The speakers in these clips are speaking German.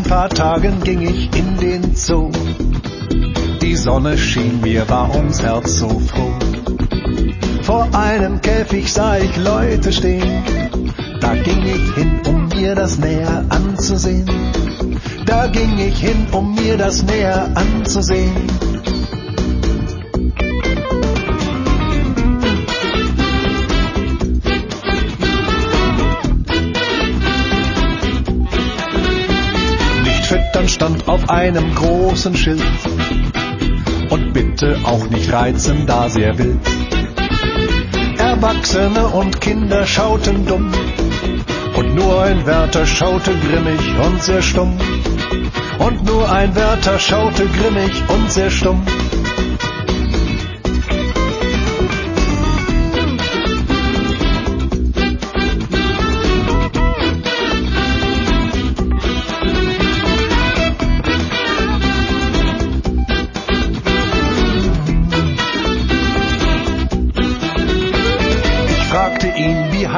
Ein paar Tagen ging ich in den Zoo. Die Sonne schien mir, war ums Herz so froh. Vor einem Käfig sah ich Leute stehen. Da ging ich hin, um mir das näher anzusehen. Da ging ich hin, um mir das näher anzusehen. Füttern stand auf einem großen Schild. Und bitte auch nicht reizen, da sehr wild. Erwachsene und Kinder schauten dumm. Und nur ein Wärter schaute grimmig und sehr stumm. Und nur ein Wärter schaute grimmig und sehr stumm.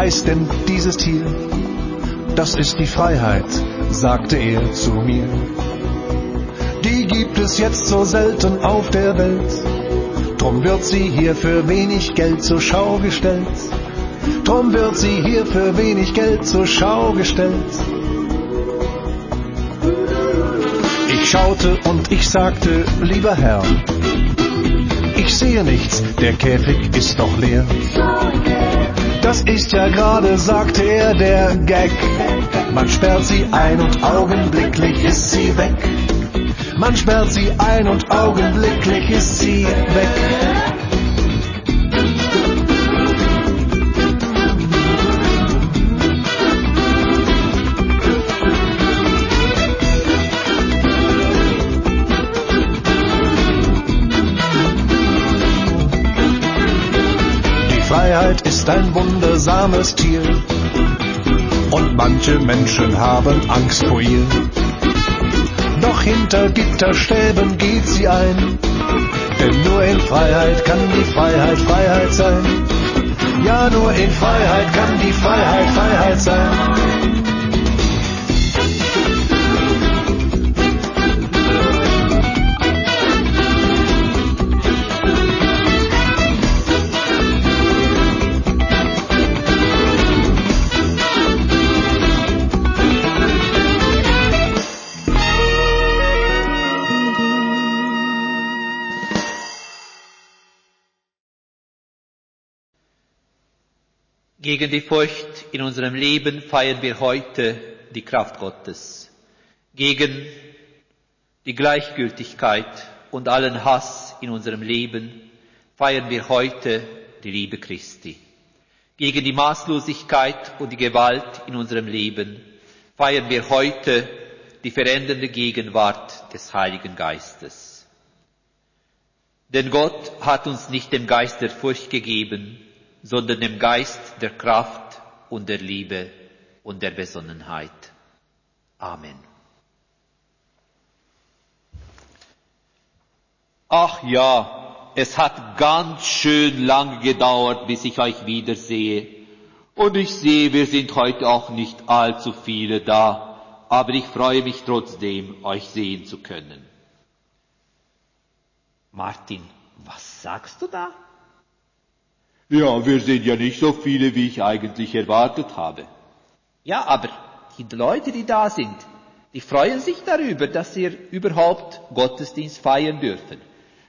Heißt denn dieses Tier? Das ist die Freiheit, sagte er zu mir. Die gibt es jetzt so selten auf der Welt. Drum wird sie hier für wenig Geld zur Schau gestellt. Drum wird sie hier für wenig Geld zur Schau gestellt. Ich schaute und ich sagte, lieber Herr, ich sehe nichts, der Käfig ist doch leer. Das ist ja gerade, sagte er, der Gag. Man sperrt sie ein und augenblicklich ist sie weg. Man sperrt sie ein und augenblicklich ist sie weg. Ist ein wundersames Tier. Und manche Menschen haben Angst vor ihr. Doch hinter Gitterstäben geht sie ein. Denn nur in Freiheit kann die Freiheit Freiheit sein. Ja, nur in Freiheit kann die Freiheit Gegen die Furcht in unserem Leben feiern wir heute die Kraft Gottes. Gegen die Gleichgültigkeit und allen Hass in unserem Leben feiern wir heute die Liebe Christi. Gegen die Maßlosigkeit und die Gewalt in unserem Leben feiern wir heute die verändernde Gegenwart des Heiligen Geistes. Denn Gott hat uns nicht den Geist der Furcht gegeben, sondern dem Geist der Kraft und der Liebe und der Besonnenheit. Amen. Ach ja, es hat ganz schön lange gedauert, bis ich euch wiedersehe. Und ich sehe, wir sind heute auch nicht allzu viele da, aber ich freue mich trotzdem, euch sehen zu können. Martin, was sagst du da? Ja, wir sind ja nicht so viele, wie ich eigentlich erwartet habe. Ja, aber die Leute, die da sind, die freuen sich darüber, dass sie überhaupt Gottesdienst feiern dürfen.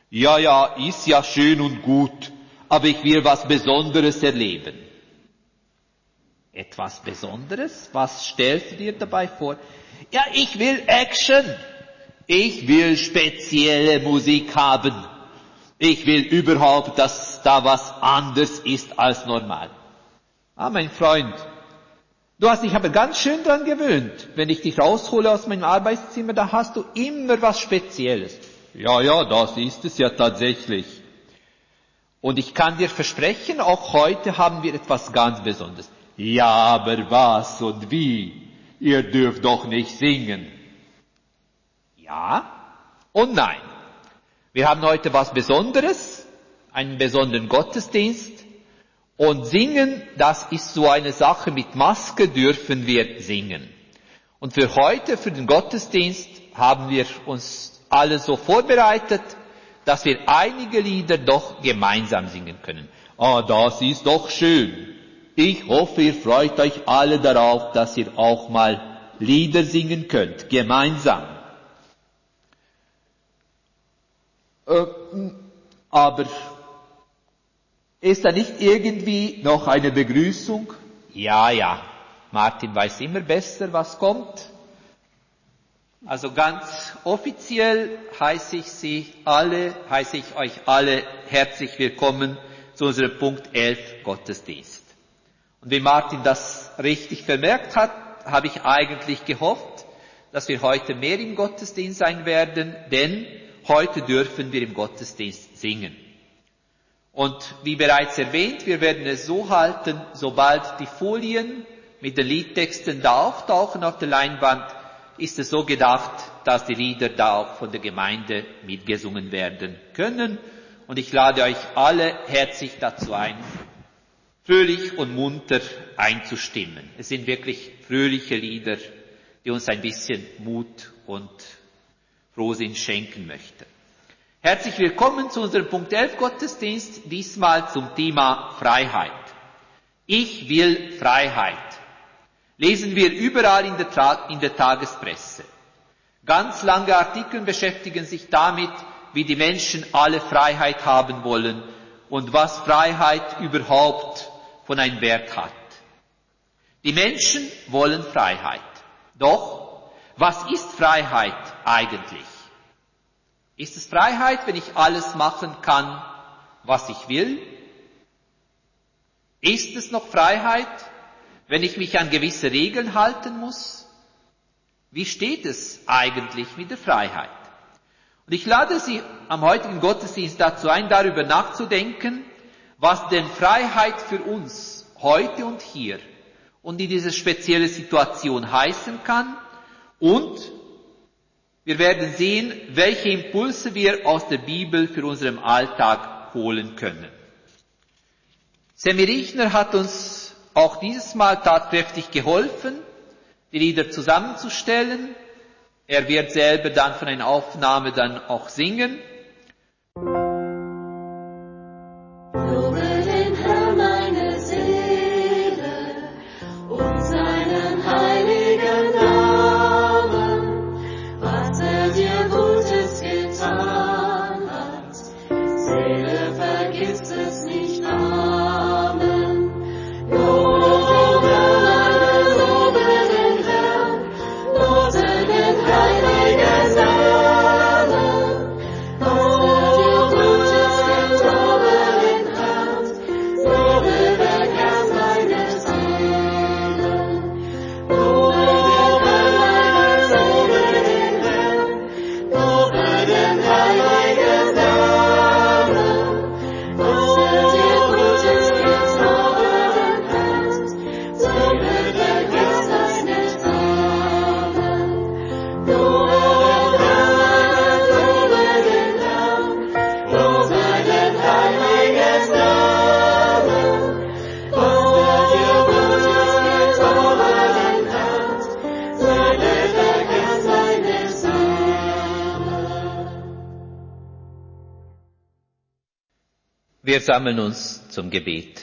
Ja, ja, ist ja schön und gut, aber ich will was Besonderes erleben. Etwas Besonderes? Was stellst du dir dabei vor? Ja, ich will Action. Ich will spezielle Musik haben. Ich will überhaupt, dass da was anders ist als normal. Ah, mein Freund, du hast dich aber ganz schön dran gewöhnt. Wenn ich dich raushole aus meinem Arbeitszimmer, da hast du immer was Spezielles. Ja, ja, das ist es ja tatsächlich. Und ich kann dir versprechen, auch heute haben wir etwas ganz Besonderes. Ja, aber was und wie? Ihr dürft doch nicht singen. Ja und nein. Wir haben heute was Besonderes, einen besonderen Gottesdienst. Und singen, das ist so eine Sache, mit Maske dürfen wir singen. Und für heute, für den Gottesdienst, haben wir uns alle so vorbereitet, dass wir einige Lieder doch gemeinsam singen können. Ah, das ist doch schön. Ich hoffe, ihr freut euch alle darauf, dass ihr auch mal Lieder singen könnt, gemeinsam. Aber ist da nicht irgendwie noch eine Begrüßung? Ja, ja. Martin weiß immer besser, was kommt. Also ganz offiziell heiße ich Sie alle, heiße ich euch alle herzlich willkommen zu unserem Punkt 11 Gottesdienst. Und wie Martin das richtig vermerkt hat, habe ich eigentlich gehofft, dass wir heute mehr im Gottesdienst sein werden, denn heute dürfen wir im Gottesdienst singen. Und wie bereits erwähnt, wir werden es so halten, sobald die Folien mit den Liedtexten da auftauchen auf der Leinwand, ist es so gedacht, dass die Lieder da auch von der Gemeinde mitgesungen werden können. Und ich lade euch alle herzlich dazu ein, fröhlich und munter einzustimmen. Es sind wirklich fröhliche Lieder, die uns ein bisschen Mut und Frohsinn schenken möchten. Herzlich willkommen zu unserem Punkt 11 Gottesdienst, diesmal zum Thema Freiheit. Ich will Freiheit. Lesen wir überall in der, in der Tagespresse. Ganz lange Artikel beschäftigen sich damit, wie die Menschen alle Freiheit haben wollen und was Freiheit überhaupt von einem Wert hat. Die Menschen wollen Freiheit. Doch, was ist Freiheit eigentlich? Ist es Freiheit, wenn ich alles machen kann, was ich will? Ist es noch Freiheit, wenn ich mich an gewisse Regeln halten muss? Wie steht es eigentlich mit der Freiheit? Und ich lade Sie am heutigen Gottesdienst dazu ein, darüber nachzudenken, was denn Freiheit für uns heute und hier und in dieser speziellen Situation heißen kann und wir werden sehen, welche Impulse wir aus der Bibel für unseren Alltag holen können. Sammy Richner hat uns auch dieses Mal tatkräftig geholfen, die Lieder zusammenzustellen. Er wird selber dann von einer Aufnahme dann auch singen. Wir sammeln uns zum Gebet.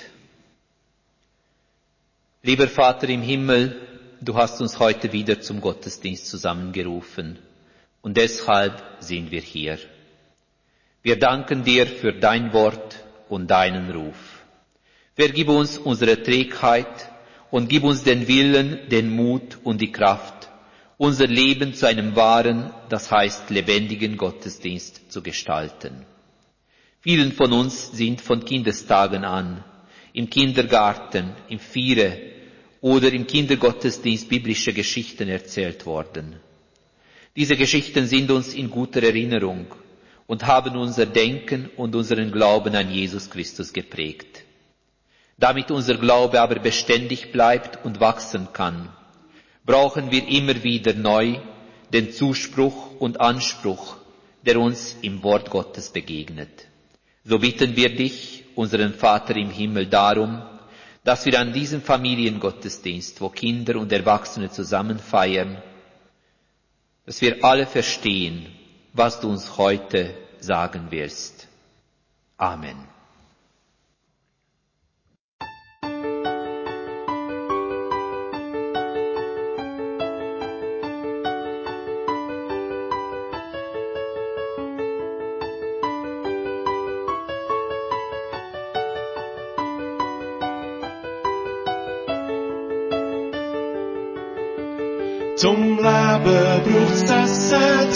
Lieber Vater im Himmel, du hast uns heute wieder zum Gottesdienst zusammengerufen und deshalb sind wir hier. Wir danken dir für dein Wort und deinen Ruf. Vergib uns unsere Trägheit und gib uns den Willen, den Mut und die Kraft, unser Leben zu einem wahren, das heißt lebendigen Gottesdienst zu gestalten. Vielen von uns sind von Kindestagen an im Kindergarten, im Viere oder im Kindergottesdienst biblische Geschichten erzählt worden. Diese Geschichten sind uns in guter Erinnerung und haben unser Denken und unseren Glauben an Jesus Christus geprägt. Damit unser Glaube aber beständig bleibt und wachsen kann, brauchen wir immer wieder neu den Zuspruch und Anspruch, der uns im Wort Gottes begegnet. So bitten wir dich, unseren Vater im Himmel, darum, dass wir an diesem Familiengottesdienst, wo Kinder und Erwachsene zusammen feiern, dass wir alle verstehen, was du uns heute sagen wirst. Amen.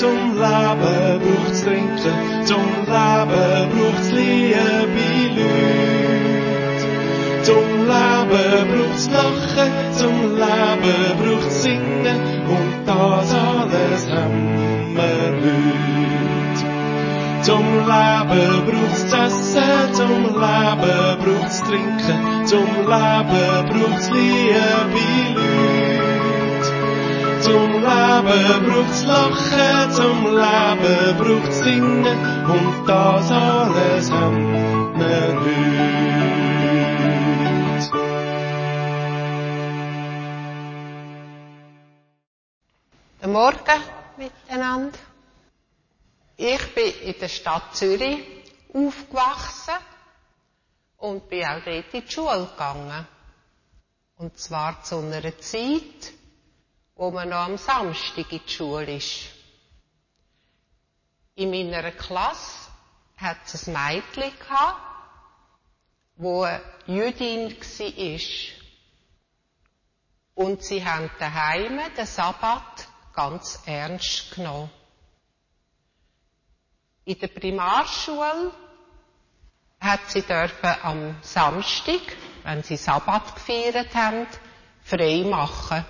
Zum Leben braucht's Trinken, zum Leben braucht's liebe Leute. Zum Leben braucht's Lachen, zum Leben braucht's Singen und das alles haben wir heute. Zum Leben braucht's Essen, zum Leben braucht's Trinken, zum Leben braucht's liebe Leute. Zum Leben braucht's Lachen, zum Leben braucht's Singen und das alles haben wir heute. Guten Morgen miteinander. Ich bin in der Stadt Zürich aufgewachsen und bin auch dort in die Schule gegangen. Und zwar zu einer Zeit, wo man noch am Samstag in die Schule ist. In meiner Klasse hat es ein Mädchen gehabt, wo eine Jüdin war. Und sie haben daheim den Sabbat ganz ernst genommen. In der Primarschule hat sie dürfen am Samstag, wenn sie Sabbat gefeiert haben, frei machen.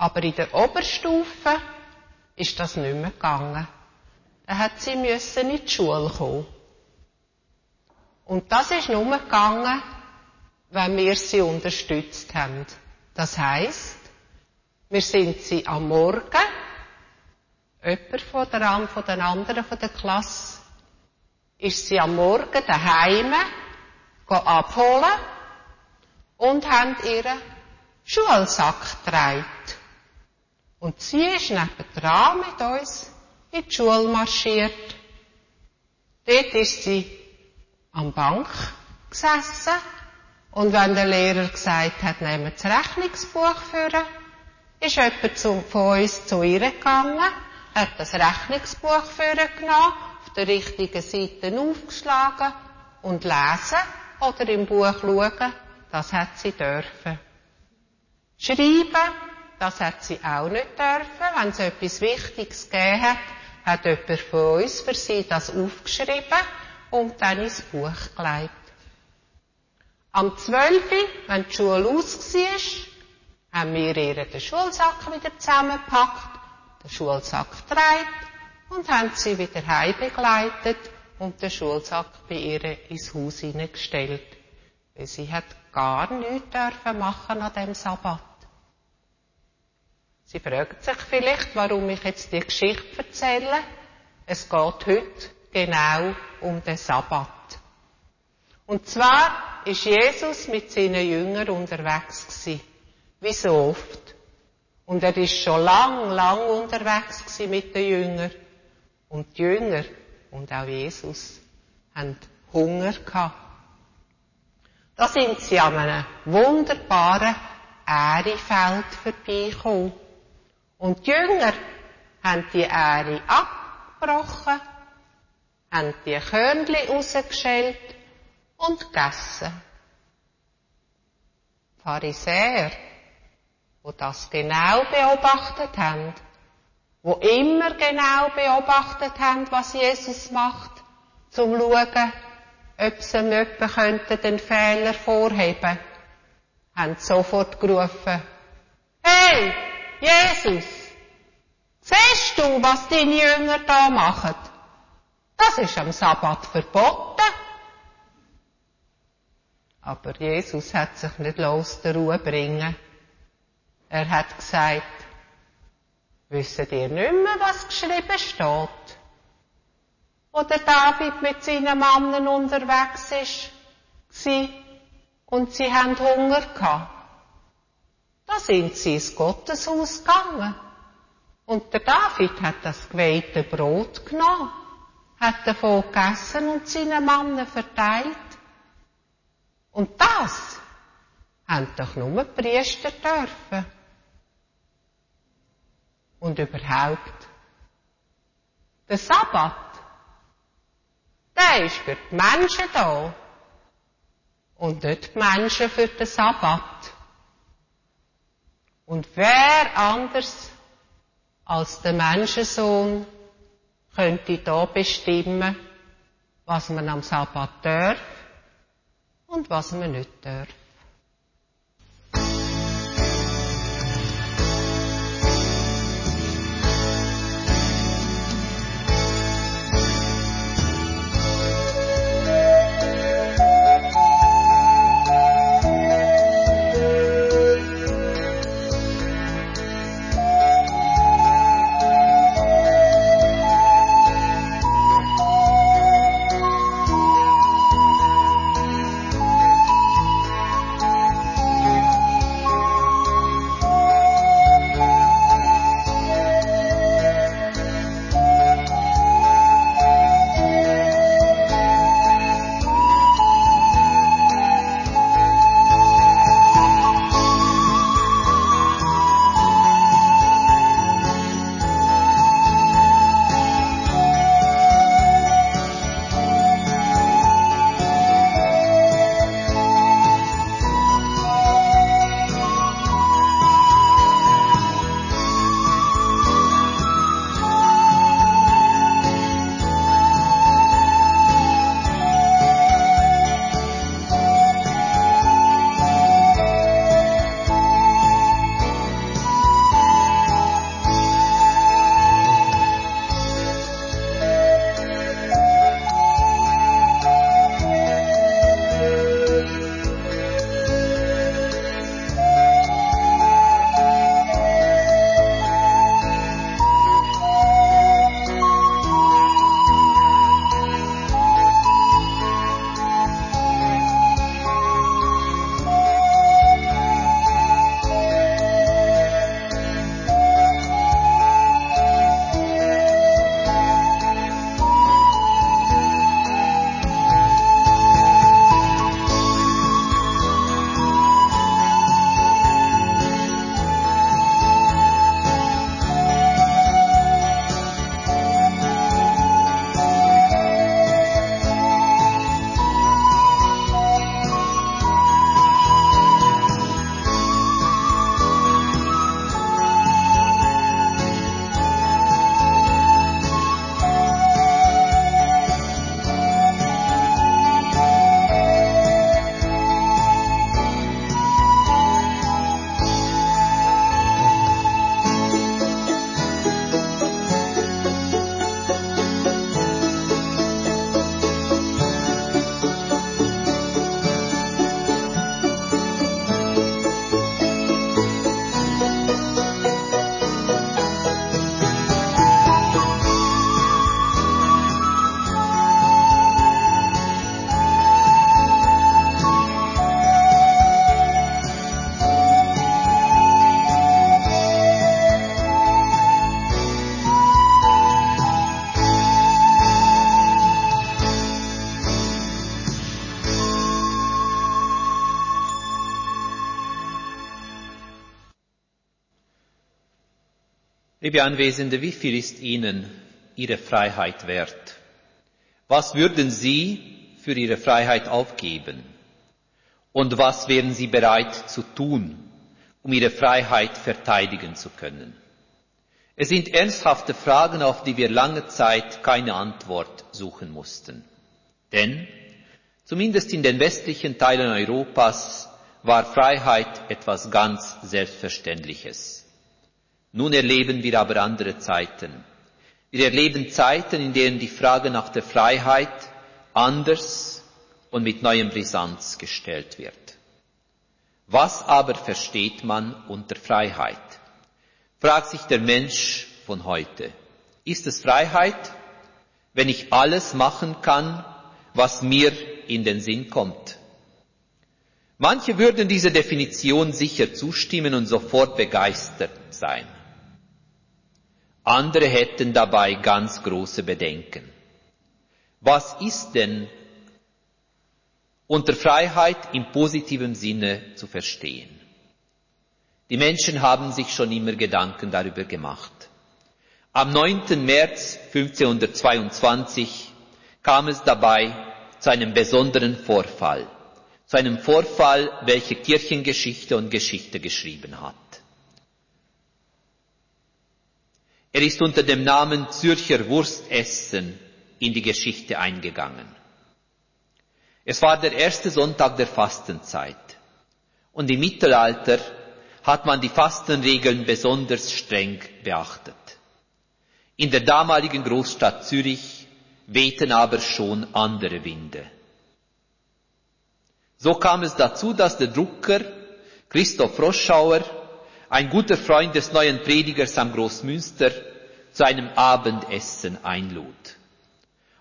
Aber in der Oberstufe ist das nicht mehr gegangen. Da hat sie müssen in die Schule kommen. Und das ist nur gegangen, wenn wir sie unterstützt haben. Das heißt, wir sind sie am Morgen, jemand von der, von den anderen von der Klasse, ist sie am Morgen daheim abholen und haben ihren Schulsack getragen. Und sie ist nebendran mit uns in die Schule marschiert. Dort ist sie am Bank gesessen und wenn der Lehrer gesagt hat, nehmen das Rechnungsbuch führen, ist jemand von uns zu ihr gegangen, hat das Rechnungsbuch führen genommen, auf der richtigen Seite aufgeschlagen und lesen oder im Buch schauen, das hat sie dürfen. Schreiben, das hat sie auch nicht dürfen. Wenn es etwas Wichtiges gegeben hat, hat jemand von uns für sie das aufgeschrieben und dann ins Buch gelegt. Am 12., wenn die Schule aus war, haben wir ihr den Schulsack wieder zusammengepackt, den Schulsack gedreht und haben sie wieder heim begleitet und den Schulsack bei ihr ins Haus hineingestellt. Sie hat gar nichts dürfen machen an dem Sabbat. Sie fragt sich vielleicht, warum ich jetzt die Geschichte erzähle. Es geht heute genau um den Sabbat. Und zwar ist Jesus mit seinen Jüngern unterwegs gewesen. Wie so oft. Und er ist schon lang, lang unterwegs gewesen mit den Jüngern. Und die Jünger und auch Jesus haben Hunger gehabt. Da sind sie an einem wunderbaren Ährefeld vorbeigekommen. Und die Jünger haben die Ähre abgebrochen, haben die Körnchen rausgeschält und gegessen. Die Pharisäer, die das genau beobachtet haben, wo immer genau beobachtet haben, was Jesus macht, zum schauen, ob sie jemanden den Fehler vorheben haben sofort gerufen, hey, Jesus, siehst du, was deine Jünger da machen? Das ist am Sabbat verboten. Aber Jesus hat sich nicht los der Ruhe bringen. Er hat gesagt, wisst ihr nicht mehr, was geschrieben steht? Wo der David mit seinen Mannen unterwegs ist, und sie haben Hunger gehabt. Da sind sie ins Gotteshaus gegangen. Und der David hat das geweihte Brot genommen, hat davon gegessen und seinen Mannen verteilt. Und das haben doch nur die Priester dürfen. Und überhaupt, der Sabbat, der ist für die Menschen da. Und nicht die Menschen für den Sabbat. Und wer anders als der Menschensohn könnte da bestimmen, was man am Sabbat darf und was man nicht darf. Liebe Anwesende, wie viel ist Ihnen Ihre Freiheit wert? Was würden Sie für Ihre Freiheit aufgeben? Und was wären Sie bereit zu tun, um Ihre Freiheit verteidigen zu können? Es sind ernsthafte Fragen, auf die wir lange Zeit keine Antwort suchen mussten. Denn zumindest in den westlichen Teilen Europas war Freiheit etwas ganz Selbstverständliches. Nun erleben wir aber andere Zeiten. Wir erleben Zeiten, in denen die Frage nach der Freiheit anders und mit neuem Brisanz gestellt wird. Was aber versteht man unter Freiheit? Fragt sich der Mensch von heute. Ist es Freiheit, wenn ich alles machen kann, was mir in den Sinn kommt? Manche würden dieser Definition sicher zustimmen und sofort begeistert sein. Andere hätten dabei ganz große Bedenken. Was ist denn unter Freiheit im positiven Sinne zu verstehen? Die Menschen haben sich schon immer Gedanken darüber gemacht. Am 9. März 1522 kam es dabei zu einem besonderen Vorfall, zu einem Vorfall, welcher Kirchengeschichte und Geschichte geschrieben hat. Er ist unter dem Namen Zürcher Wurstessen in die Geschichte eingegangen. Es war der erste Sonntag der Fastenzeit und im Mittelalter hat man die Fastenregeln besonders streng beachtet. In der damaligen Großstadt Zürich wehten aber schon andere Winde. So kam es dazu, dass der Drucker Christoph Roschauer, ein guter Freund des neuen Predigers am Großmünster, zu einem Abendessen einlud.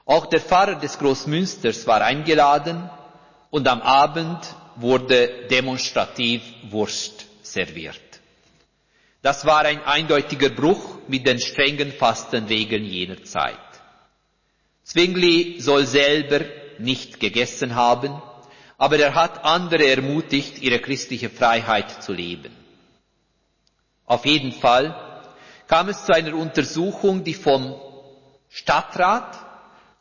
Auch der Pfarrer des Großmünsters war eingeladen und am Abend wurde demonstrativ Wurst serviert. Das war ein eindeutiger Bruch mit den strengen Fastenregeln jener Zeit. Zwingli soll selber nicht gegessen haben, aber er hat andere ermutigt, ihre christliche Freiheit zu leben. Auf jeden Fall kam es zu einer Untersuchung, die vom Stadtrat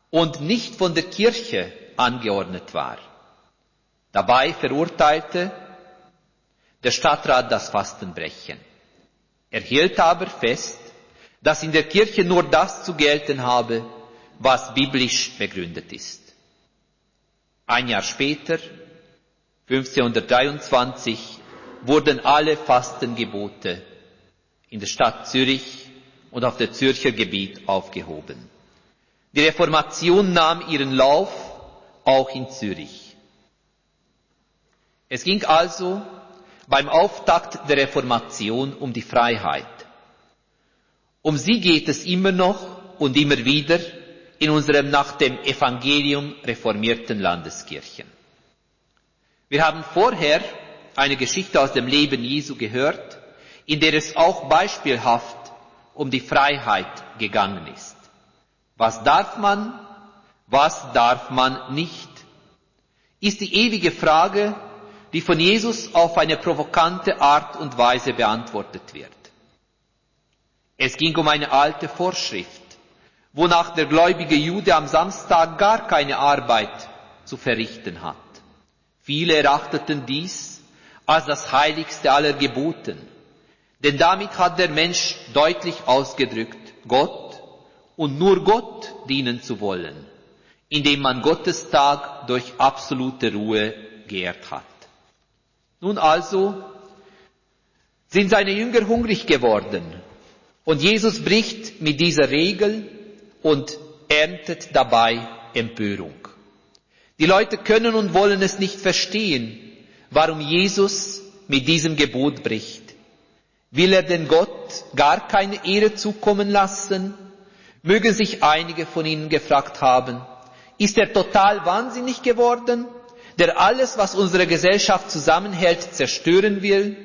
und nicht von der Kirche angeordnet war. Dabei verurteilte der Stadtrat das Fastenbrechen. Er hielt aber fest, dass in der Kirche nur das zu gelten habe, was biblisch begründet ist. Ein Jahr später, 1523, wurden alle Fastengebote in der Stadt Zürich und auf der Zürcher Gebiet aufgehoben. Die Reformation nahm ihren Lauf auch in Zürich. Es ging also beim Auftakt der Reformation um die Freiheit. Um sie geht es immer noch und immer wieder in unserem nach dem Evangelium reformierten Landeskirchen. Wir haben vorher eine Geschichte aus dem Leben Jesu gehört, in der es auch beispielhaft um die Freiheit gegangen ist. Was darf man, was darf man nicht, ist die ewige Frage, die von Jesus auf eine provokante Art und Weise beantwortet wird. Es ging um eine alte Vorschrift, wonach der gläubige Jude am Samstag gar keine Arbeit zu verrichten hat. Viele erachteten dies als das heiligste aller Geboten, denn damit hat der Mensch deutlich ausgedrückt, Gott und nur Gott dienen zu wollen, indem man Gottes Tag durch absolute Ruhe geehrt hat. Nun also sind seine Jünger hungrig geworden und Jesus bricht mit dieser Regel und erntet dabei Empörung. Die Leute können und wollen es nicht verstehen, warum Jesus mit diesem Gebot bricht. Will er denn Gott gar keine Ehre zukommen lassen? Mögen sich einige von ihnen gefragt haben, ist er total wahnsinnig geworden? der alles, was unsere Gesellschaft zusammenhält, zerstören will,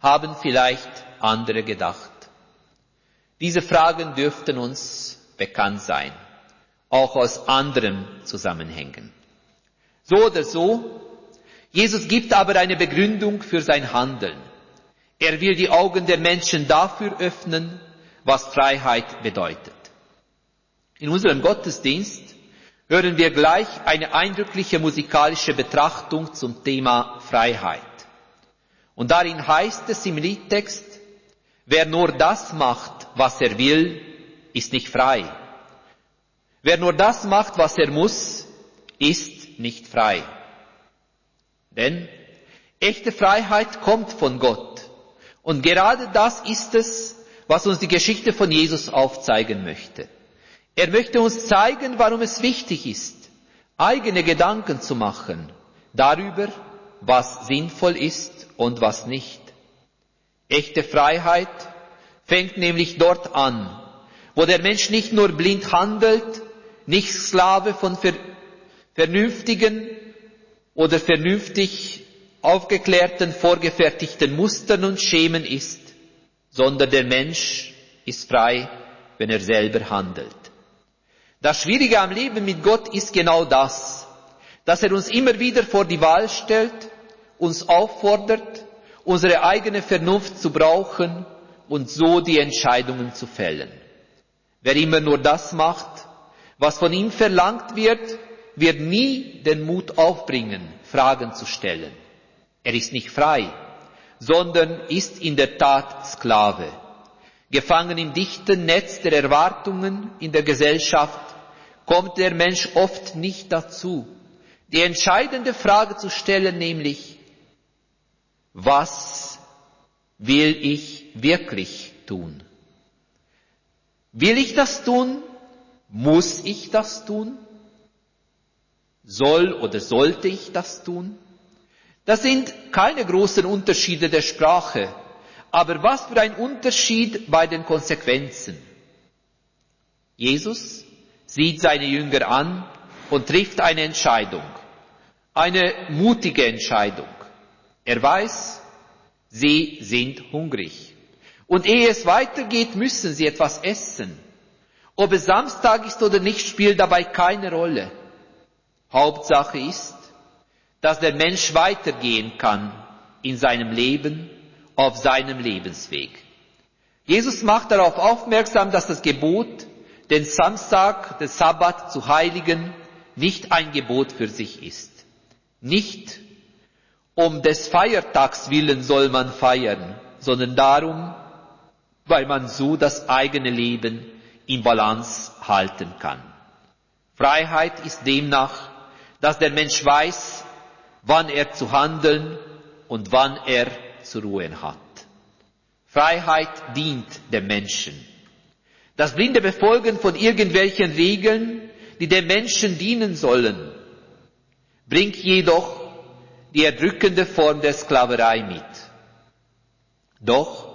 haben vielleicht andere gedacht. Diese Fragen dürften uns bekannt sein, auch aus anderen Zusammenhängen. So oder so, Jesus gibt aber eine Begründung für sein Handeln. Er will die Augen der Menschen dafür öffnen, was Freiheit bedeutet. In unserem Gottesdienst hören wir gleich eine eindrückliche musikalische Betrachtung zum Thema Freiheit. Und darin heißt es im Liedtext, wer nur das macht, was er will, ist nicht frei. Wer nur das macht, was er muss, ist nicht frei. Denn echte Freiheit kommt von Gott. Und gerade das ist es, was uns die Geschichte von Jesus aufzeigen möchte. Er möchte uns zeigen, warum es wichtig ist, eigene Gedanken zu machen darüber, was sinnvoll ist und was nicht. Echte Freiheit fängt nämlich dort an, wo der Mensch nicht nur blind handelt, nicht Sklave von vernünftigen oder vernünftig aufgeklärten, vorgefertigten Mustern und Schemen ist, sondern der Mensch ist frei, wenn er selber handelt. Das Schwierige am Leben mit Gott ist genau das, dass er uns immer wieder vor die Wahl stellt, uns auffordert, unsere eigene Vernunft zu brauchen und so die Entscheidungen zu fällen. Wer immer nur das macht, was von ihm verlangt wird, wird nie den Mut aufbringen, Fragen zu stellen. Er ist nicht frei, sondern ist in der Tat Sklave. Gefangen im dichten Netz der Erwartungen in der Gesellschaft kommt der Mensch oft nicht dazu, die entscheidende Frage zu stellen, nämlich, was will ich wirklich tun? Will ich das tun? Muss ich das tun? Soll oder sollte ich das tun? Das sind keine großen Unterschiede der Sprache, aber was für ein Unterschied bei den Konsequenzen. Jesus sieht seine Jünger an und trifft eine Entscheidung, eine mutige Entscheidung. Er weiß, sie sind hungrig. Und ehe es weitergeht, müssen sie etwas essen. Ob es Samstag ist oder nicht, spielt dabei keine Rolle. Hauptsache ist, dass der Mensch weitergehen kann in seinem Leben, auf seinem Lebensweg. Jesus macht darauf aufmerksam, dass das Gebot, den Samstag, den Sabbat zu heiligen, nicht ein Gebot für sich ist. Nicht um des Feiertags willen soll man feiern, sondern darum, weil man so das eigene Leben in Balance halten kann. Freiheit ist demnach, dass der Mensch weiß, wann er zu handeln und wann er zu ruhen hat. Freiheit dient dem Menschen. Das blinde Befolgen von irgendwelchen Regeln, die dem Menschen dienen sollen, bringt jedoch die erdrückende Form der Sklaverei mit. Doch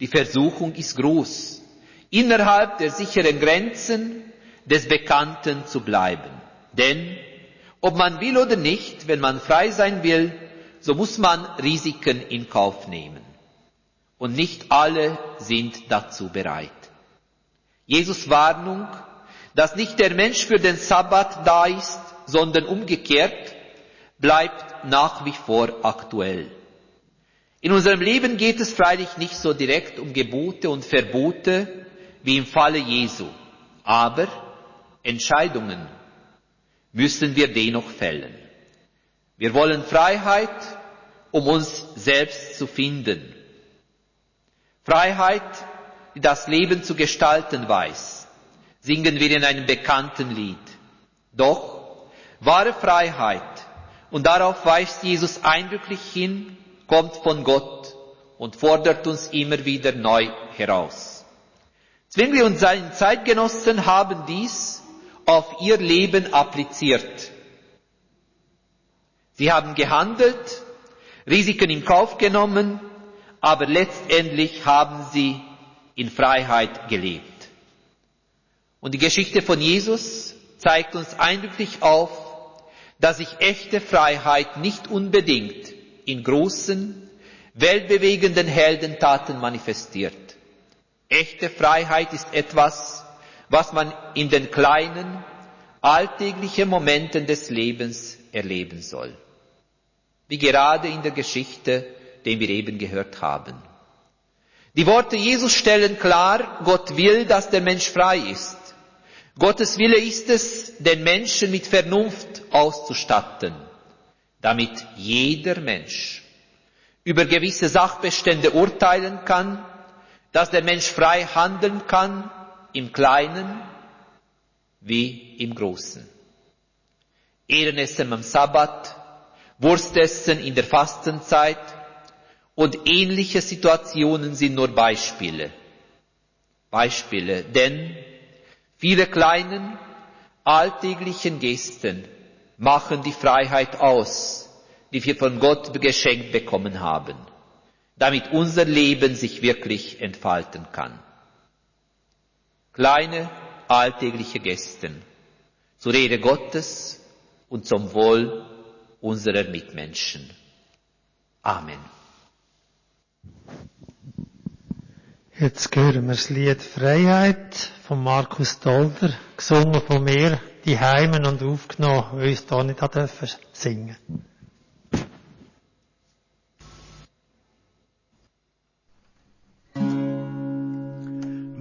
die Versuchung ist groß, innerhalb der sicheren Grenzen des Bekannten zu bleiben. Denn ob man will oder nicht, wenn man frei sein will, so muss man Risiken in Kauf nehmen. Und nicht alle sind dazu bereit. Jesus Warnung, dass nicht der Mensch für den Sabbat da ist, sondern umgekehrt, bleibt nach wie vor aktuell. In unserem Leben geht es freilich nicht so direkt um Gebote und Verbote wie im Falle Jesu, aber Entscheidungen müssen wir dennoch fällen. Wir wollen Freiheit, um uns selbst zu finden. Freiheit, die das Leben zu gestalten weiß, singen wir in einem bekannten Lied. Doch wahre Freiheit, und darauf weist Jesus eindrücklich hin, kommt von Gott und fordert uns immer wieder neu heraus. Zwingli und seine Zeitgenossen haben dies auf ihr Leben appliziert. Sie haben gehandelt, Risiken in Kauf genommen, aber letztendlich haben sie in Freiheit gelebt. Und die Geschichte von Jesus zeigt uns eindrücklich auf, dass sich echte Freiheit nicht unbedingt in großen, weltbewegenden Heldentaten manifestiert. Echte Freiheit ist etwas, was man in den kleinen, alltäglichen Momenten des Lebens erleben soll. Wie gerade in der Geschichte, den wir eben gehört haben. Die Worte Jesus stellen klar, Gott will, dass der Mensch frei ist. Gottes Wille ist es, den Menschen mit Vernunft auszustatten, damit jeder Mensch über gewisse Sachbestände urteilen kann, dass der Mensch frei handeln kann im Kleinen wie im Großen. Ehrenessen am Sabbat, Wurstessen in der Fastenzeit und ähnliche Situationen sind nur Beispiele. Beispiele, denn viele kleinen alltäglichen Gesten machen die Freiheit aus, die wir von Gott geschenkt bekommen haben, damit unser Leben sich wirklich entfalten kann. Kleine alltägliche Gesten zur Ehre Gottes und zum Wohl unserer Mitmenschen. Amen. Jetzt hören wir das Lied Freiheit von Markus Dolder, gesungen von mir, die Heimen und aufgenommen, weil ich es hier nicht dürfen singen.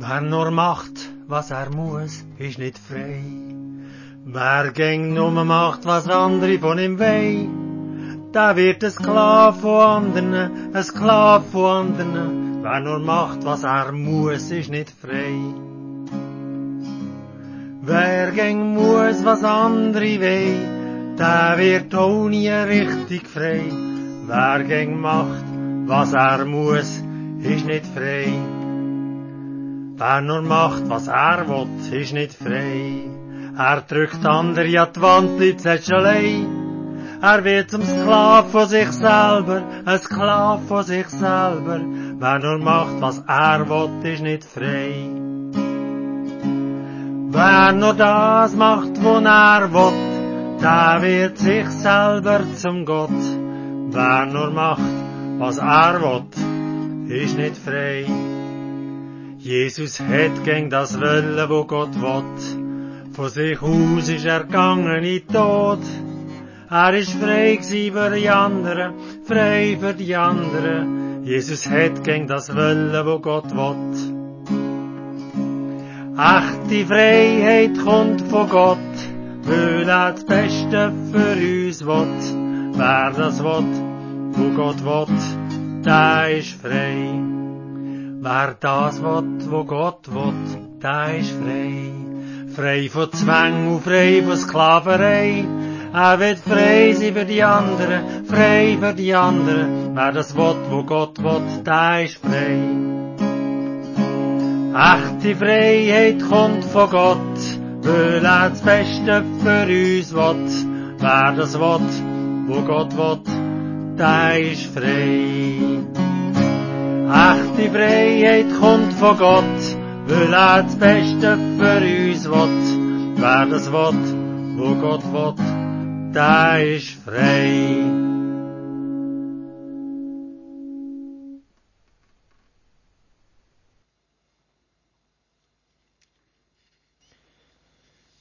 Wer nur macht, was er muss, ist nicht frei. Wer gäng nur macht, was andere von ihm wollen, der wird ein Sklave von anderen, ein Sklave von anderen. Wer nur macht, was er muss, ist nicht frei. Wer gäng muss, was andere wollen, der wird auch nie richtig frei. Wer gäng macht, was er muss, ist nicht frei. Wer nur macht, was er will, ist nicht frei. Er drückt andere an die Wand, bleibt selbst allein. Er wird zum Sklav von sich selber, ein Sklav von sich selber. Wer nur macht, was er will, ist nicht frei. Wer nur das macht, wo er will, der wird sich selber zum Gott. Wer nur macht, was er will, ist nicht frei. Jesus hat gegen das Wollen, wo Gott will. Von sich aus ist er gegangen in Tod. Er ist frei gewesen für die anderen, frei für die anderen. Jesus hat gegen das Wollen, wo Gott will. Echte Freiheit kommt von Gott, weil er das Beste für uns will. Wer das will, wo Gott will, der ist frei. Wer das will, wo Gott will, der ist frei. Frei von Zwang und frei von Sklaverei. Er wird frei sein für die anderen, frei für die anderen. Wer das will, wo Gott will, der ist frei. Echte Freiheit kommt von Gott, weil er das Beste für uns will. Wer das will, wo Gott will, der ist frei. Echte Freiheit kommt von Gott, weil er das Beste für uns will. Wer das will, wo Gott will, der ist frei.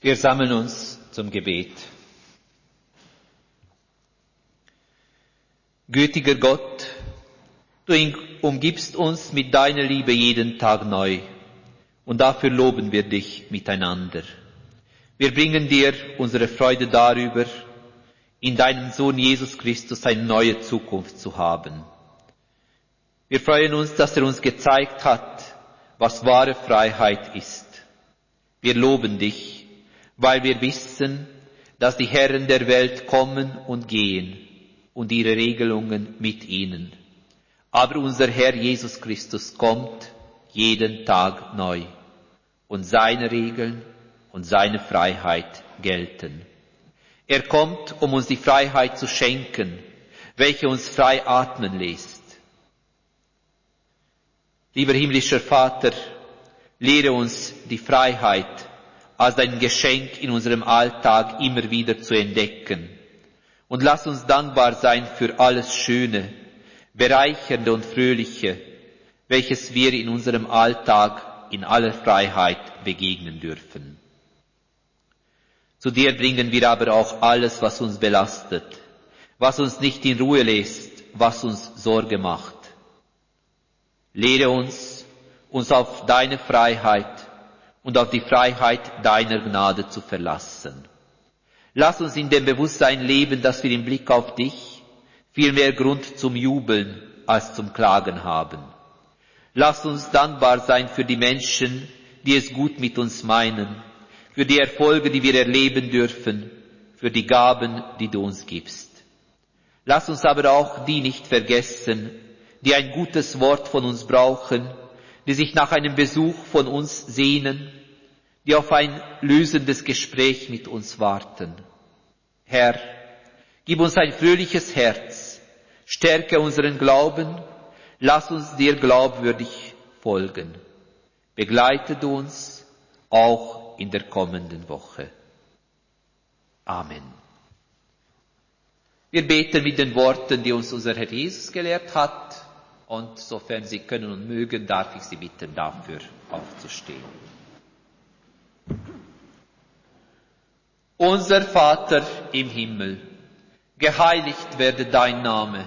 Wir sammeln uns zum Gebet. Gütiger Gott, du umgibst uns mit deiner Liebe jeden Tag neu und dafür loben wir dich miteinander. Wir bringen dir unsere Freude darüber, in deinem Sohn Jesus Christus eine neue Zukunft zu haben. Wir freuen uns, dass er uns gezeigt hat, was wahre Freiheit ist. Wir loben dich, weil wir wissen, dass die Herren der Welt kommen und gehen und ihre Regelungen mit ihnen. Aber unser Herr Jesus Christus kommt jeden Tag neu und seine Regeln und seine Freiheit gelten. Er kommt, um uns die Freiheit zu schenken, welche uns frei atmen lässt. Lieber himmlischer Vater, lehre uns die Freiheit als ein Geschenk in unserem Alltag immer wieder zu entdecken. Und lass uns dankbar sein für alles Schöne, Bereichernde und Fröhliche, welches wir in unserem Alltag in aller Freiheit begegnen dürfen. Zu dir bringen wir aber auch alles, was uns belastet, was uns nicht in Ruhe lässt, was uns Sorge macht. Lehre uns, uns auf deine Freiheit und auf die Freiheit deiner Gnade zu verlassen. Lass uns in dem Bewusstsein leben, dass wir im Blick auf dich viel mehr Grund zum Jubeln als zum Klagen haben. Lass uns dankbar sein für die Menschen, die es gut mit uns meinen, für die Erfolge, die wir erleben dürfen, für die Gaben, die du uns gibst. Lass uns aber auch die nicht vergessen, die ein gutes Wort von uns brauchen, die sich nach einem Besuch von uns sehnen, die auf ein lösendes Gespräch mit uns warten. Herr, gib uns ein fröhliches Herz, stärke unseren Glauben, lass uns dir glaubwürdig folgen. Begleite du uns auch in der kommenden Woche. Amen. Wir beten mit den Worten, die uns unser Herr Jesus gelehrt hat, Und sofern Sie können und mögen, darf ich Sie bitten, dafür aufzustehen. Unser Vater im Himmel, geheiligt werde dein Name,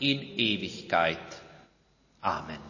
in Ewigkeit. Amen.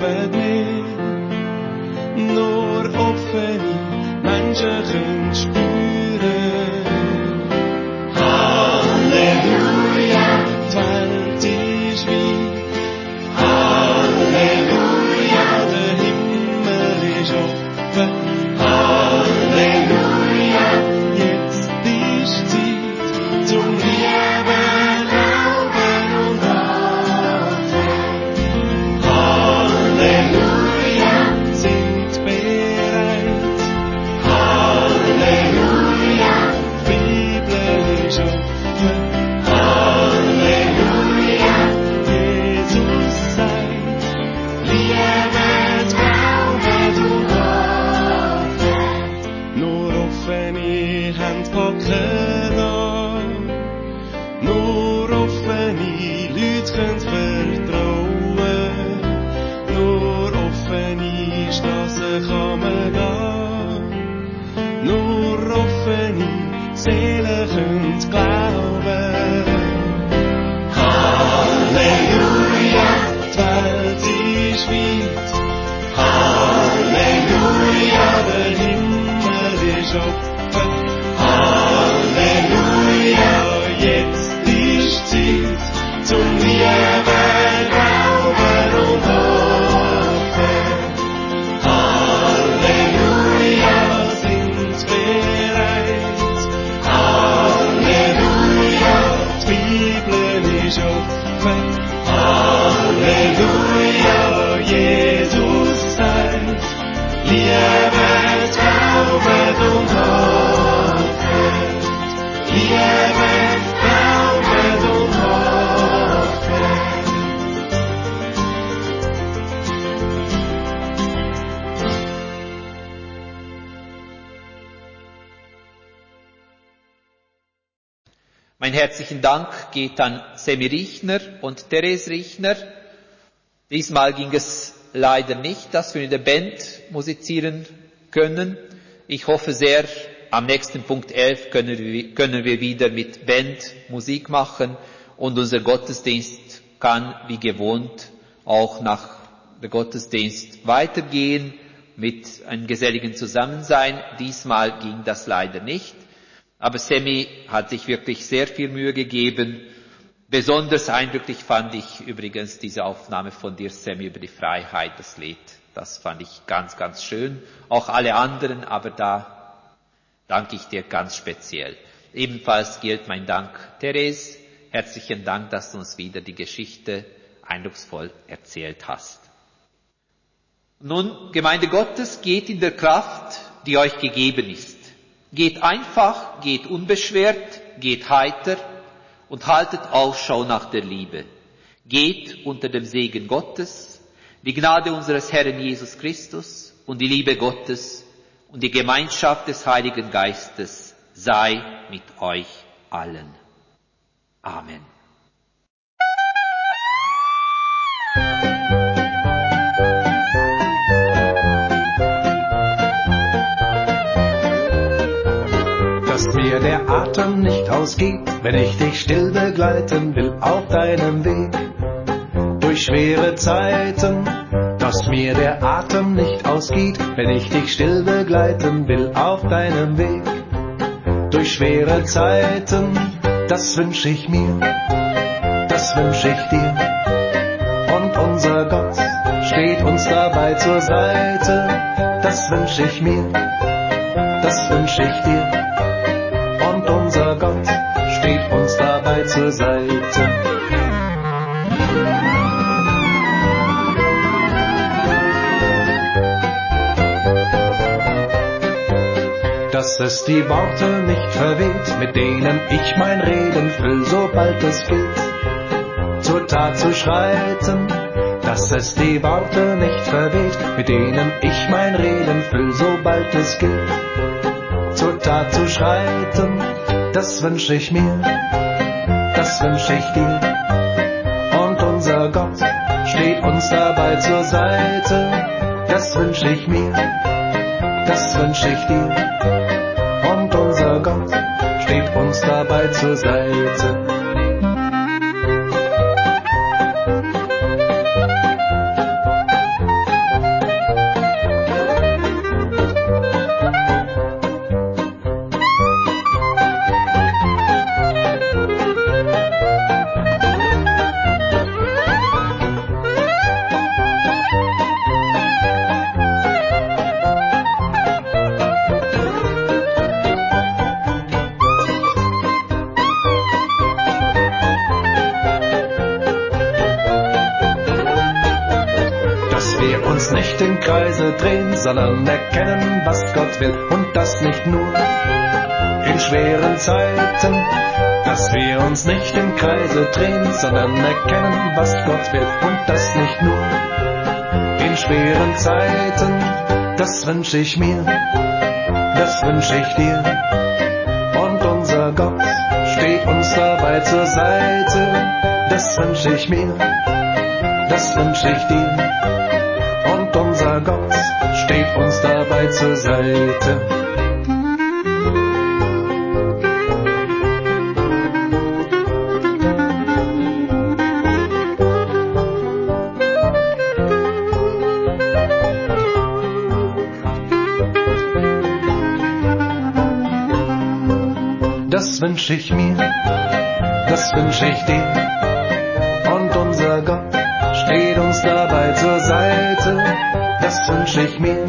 Herzen lieben mehr, nur offene Menschen herzlichen Dank geht an Semi Richner und Therese Richner. Diesmal ging es leider nicht, dass wir in der Band musizieren können. Ich hoffe sehr, am nächsten Punkt 11 können wir, können wir wieder mit Band Musik machen und unser Gottesdienst kann wie gewohnt auch nach der Gottesdienst weitergehen mit einem geselligen Zusammensein. Diesmal ging das leider nicht. Aber Semi hat sich wirklich sehr viel Mühe gegeben. Besonders eindrücklich fand ich übrigens diese Aufnahme von dir, Semi, über die Freiheit, das Lied. Das fand ich ganz, ganz schön. Auch alle anderen, aber da danke ich dir ganz speziell. Ebenfalls gilt mein Dank, Therese. Herzlichen Dank, dass du uns wieder die Geschichte eindrucksvoll erzählt hast. Nun, Gemeinde Gottes geht in der Kraft, die euch gegeben ist. Geht einfach, geht unbeschwert, geht heiter und haltet Ausschau nach der Liebe. Geht unter dem Segen Gottes, die Gnade unseres Herrn Jesus Christus und die Liebe Gottes und die Gemeinschaft des Heiligen Geistes sei mit euch allen. Amen. Mir der Atem nicht ausgeht, wenn ich dich still begleiten will auf deinem Weg. Durch schwere Zeiten, dass mir der Atem nicht ausgeht, wenn ich dich still begleiten will auf deinem Weg. Durch schwere Zeiten, das wünsch ich mir, das wünsch ich dir. Und unser Gott steht uns dabei zur Seite, das wünsch ich mir, das wünsch ich dir Seite. Dass es die Worte nicht verweht, mit denen ich mein Reden füll, sobald es gilt, zur Tat zu schreiten. Dass es die Worte nicht verweht, mit denen ich mein Reden füll, sobald es gilt, zur Tat zu schreiten, das wünsch ich mir, das wünsch ich dir. Und unser Gott steht uns dabei zur Seite, das wünsch ich mir, das wünsch ich dir. Und unser Gott steht uns dabei zur Seite. Wir uns nicht in Kreise drehen, sondern erkennen, was Gott will und das nicht nur in schweren Zeiten. Dass wir uns nicht in Kreise drehen, sondern erkennen, was Gott will und das nicht nur in schweren Zeiten. Das wünsch ich mir, das wünsch ich dir. Und unser Gott steht uns dabei zur Seite. Das wünsch ich mir, das wünsch ich dir Gott steht uns dabei zur Seite. Das wünsch ich mir, das wünsch ich dir Das wünsch